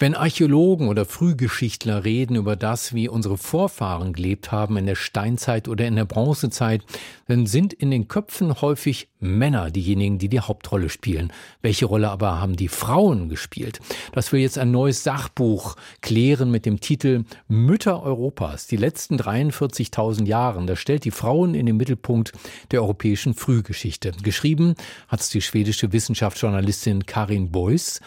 wenn Archäologen oder Frühgeschichtler reden über das, wie unsere Vorfahren gelebt haben in der Steinzeit oder in der Bronzezeit, dann sind in den Köpfen häufig Männer diejenigen, die die Hauptrolle spielen. Welche Rolle aber haben die Frauen gespielt? Das will jetzt ein neues Sachbuch klären mit dem Titel Mütter Europas, die letzten 43.000 Jahre. Das stellt die Frauen in den Mittelpunkt der europäischen Frühgeschichte. Geschrieben hat es die schwedische Wissenschaftsjournalistin Karin Beuys.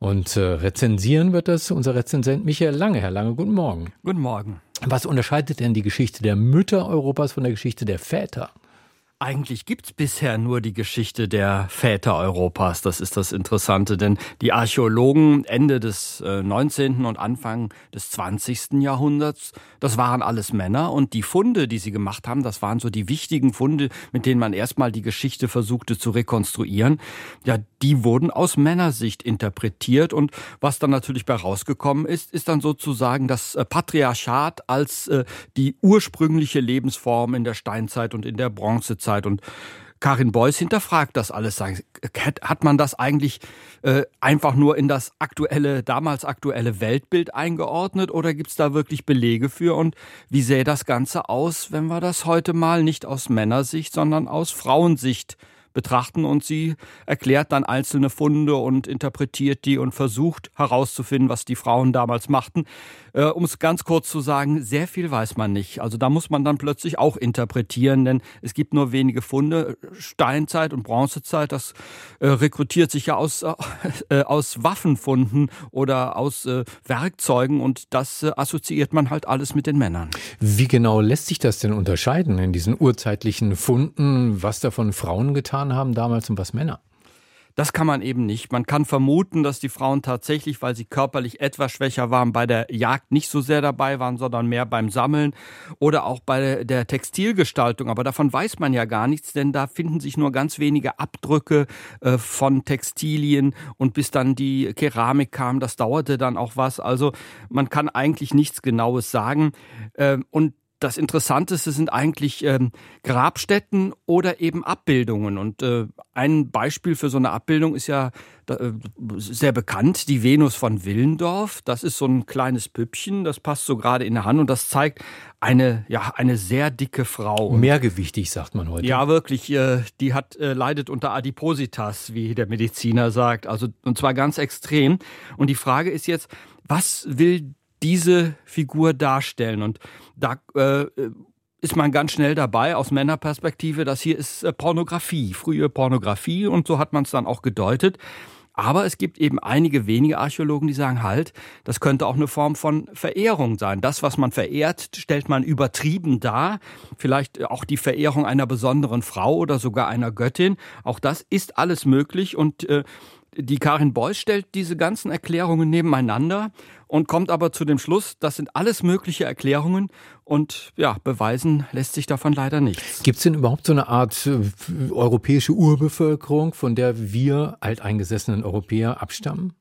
Und äh, rezensieren wird das unser Rezensent Michael Lange. Herr Lange, guten Morgen. Guten Morgen. Was unterscheidet denn die Geschichte der Mütter Europas von der Geschichte der Väter? Eigentlich gibt's bisher nur die Geschichte der Väter Europas. Das ist das Interessante, denn die Archäologen Ende des 19. Äh, und Anfang des 20. Jahrhunderts, das waren alles Männer und die Funde, die sie gemacht haben, das waren so die wichtigen Funde, mit denen man erstmal die Geschichte versuchte zu rekonstruieren. Ja, die wurden aus Männersicht interpretiert und was dann natürlich bei rausgekommen ist, ist dann sozusagen das äh, Patriarchat als äh, die ursprüngliche Lebensform in der Steinzeit und in der Bronzezeit Zeit. Und Karin Beuys hinterfragt das alles. Hat man das eigentlich äh, einfach nur in das aktuelle, damals aktuelle Weltbild eingeordnet oder gibt es da wirklich Belege für? Und wie sähe das Ganze aus, wenn wir das heute mal nicht aus Männersicht, sondern aus Frauensicht betrachten und sie erklärt dann einzelne Funde und interpretiert die und versucht herauszufinden, was die Frauen damals machten. Äh, um es ganz kurz zu sagen, sehr viel weiß man nicht. Also da muss man dann plötzlich auch interpretieren, denn es gibt nur wenige Funde. Steinzeit und Bronzezeit, das äh, rekrutiert sich ja aus, äh, aus Waffenfunden oder aus äh, Werkzeugen und das äh, assoziiert man halt alles mit den Männern. Wie genau lässt sich das denn unterscheiden in diesen urzeitlichen Funden, was davon Frauen getan haben damals und was Männer? Das kann man eben nicht. Man kann vermuten, dass die Frauen tatsächlich, weil sie körperlich etwas schwächer waren, bei der Jagd nicht so sehr dabei waren, sondern mehr beim Sammeln oder auch bei der Textilgestaltung. Aber davon weiß man ja gar nichts, denn da finden sich nur ganz wenige Abdrücke äh, von Textilien und bis dann die Keramik kam, das dauerte dann auch was. Also man kann eigentlich nichts Genaues sagen. Äh, und das Interessanteste sind eigentlich ähm, Grabstätten oder eben Abbildungen. Und äh, ein Beispiel für so eine Abbildung ist ja äh, sehr bekannt, die Venus von Willendorf. Das ist so ein kleines Püppchen, das passt so gerade in der Hand und das zeigt eine, ja, eine sehr dicke Frau. Mehrgewichtig, sagt man heute. Ja, wirklich. Äh, die hat, äh, leidet unter Adipositas, wie der Mediziner sagt. Also, und zwar ganz extrem. Und die Frage ist jetzt, was will diese Figur darstellen. Und da äh, ist man ganz schnell dabei aus Männerperspektive, das hier ist äh, Pornografie, frühe Pornografie und so hat man es dann auch gedeutet. Aber es gibt eben einige wenige Archäologen, die sagen halt, das könnte auch eine Form von Verehrung sein. Das, was man verehrt, stellt man übertrieben dar. Vielleicht auch die Verehrung einer besonderen Frau oder sogar einer Göttin. Auch das ist alles möglich und äh, die Karin Beuys stellt diese ganzen Erklärungen nebeneinander und kommt aber zu dem Schluss, das sind alles mögliche Erklärungen und ja, beweisen lässt sich davon leider nichts. Gibt es denn überhaupt so eine Art äh, europäische Urbevölkerung, von der wir alteingesessenen Europäer abstammen?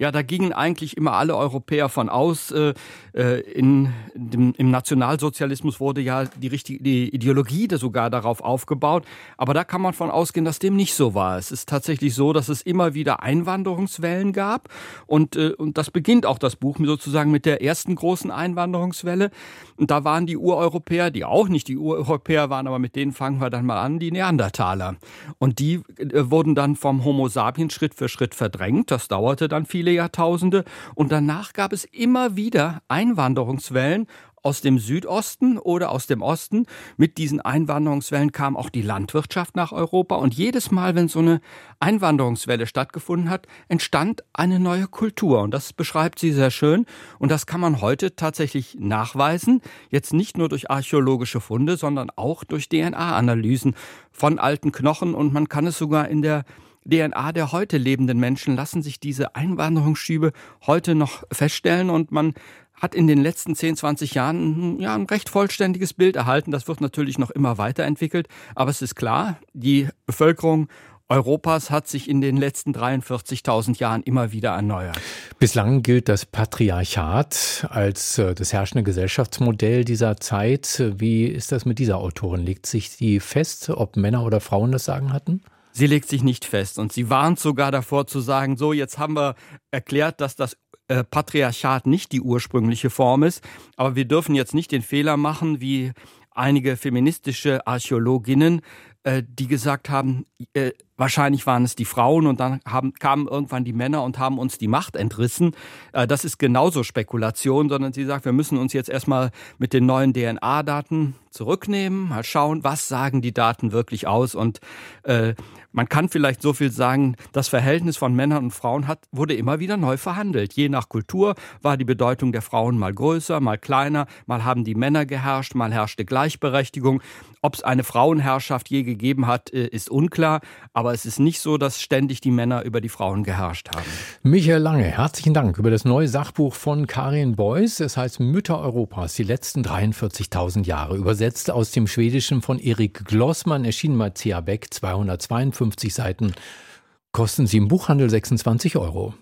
Ja, da gingen eigentlich immer alle Europäer von aus. Äh, äh, in, dem, Im Nationalsozialismus wurde ja die, richtige, die Ideologie sogar darauf aufgebaut. Aber da kann man von ausgehen, dass dem nicht so war. Es ist tatsächlich so, dass es immer wieder Einwanderungswellen gab. Und, äh, und das beginnt auch das Buch sozusagen mit der ersten großen Einwanderungswelle. Und da waren die Ureuropäer, die auch nicht die Ureuropäer waren, aber mit denen fangen wir dann mal an, die Neandertaler. Und die wurden dann vom Homo sapiens Schritt für Schritt verdrängt. Das dauerte dann viele viele Jahrtausende. Und danach gab es immer wieder Einwanderungswellen aus dem Südosten oder aus dem Osten. Mit diesen Einwanderungswellen kam auch die Landwirtschaft nach Europa. Und jedes Mal, wenn so eine Einwanderungswelle stattgefunden hat, entstand eine neue Kultur. Und das beschreibt sie sehr schön. Und das kann man heute tatsächlich nachweisen, jetzt nicht nur durch archäologische Funde, sondern auch durch DNA-Analysen von alten Knochen. Und man kann es sogar in der DNA der heute lebenden Menschen lassen sich diese Einwanderungsschübe heute noch feststellen und man hat in den letzten 10, 20 Jahren ja, ein recht vollständiges Bild erhalten. Das wird natürlich noch immer weiterentwickelt, aber es ist klar, die Bevölkerung Europas hat sich in den letzten 43.000 Jahren immer wieder erneuert. Bislang gilt das Patriarchat als äh, das herrschende Gesellschaftsmodell dieser Zeit. Wie ist das mit dieser Autorin? Legt sich die fest, ob Männer oder Frauen das Sagen hatten? Sie legt sich nicht fest und sie warnt sogar davor zu sagen, so jetzt haben wir erklärt, dass das äh, Patriarchat nicht die ursprüngliche Form ist, aber wir dürfen jetzt nicht den Fehler machen, wie einige feministische Archäologinnen, äh, die gesagt haben, äh, wahrscheinlich waren es die Frauen und dann haben, kamen irgendwann die Männer und haben uns die Macht entrissen. Äh, das ist genauso Spekulation, sondern sie sagt, wir müssen uns jetzt erstmal mit den neuen DNA-Daten zurücknehmen, mal schauen, was sagen die Daten wirklich aus und äh, man kann vielleicht so viel sagen, das Verhältnis von Männern und Frauen hat, wurde immer wieder neu verhandelt. Je nach Kultur war die Bedeutung der Frauen mal größer, mal kleiner, mal haben die Männer geherrscht, mal herrschte Gleichberechtigung. Ob es eine Frauenherrschaft je gegeben hat, äh, ist unklar, aber es ist nicht so, dass ständig die Männer über die Frauen geherrscht haben. Michael Lange, herzlichen Dank über das neue Sachbuch von Karin Beuys. Es heißt Mütter Europas, die letzten 43.000 Jahre. Übersetzt aus dem Schwedischen von Erik Glossmann, erschienen bei C.A. Beck, 252 Seiten. Kosten sie im Buchhandel 26 Euro.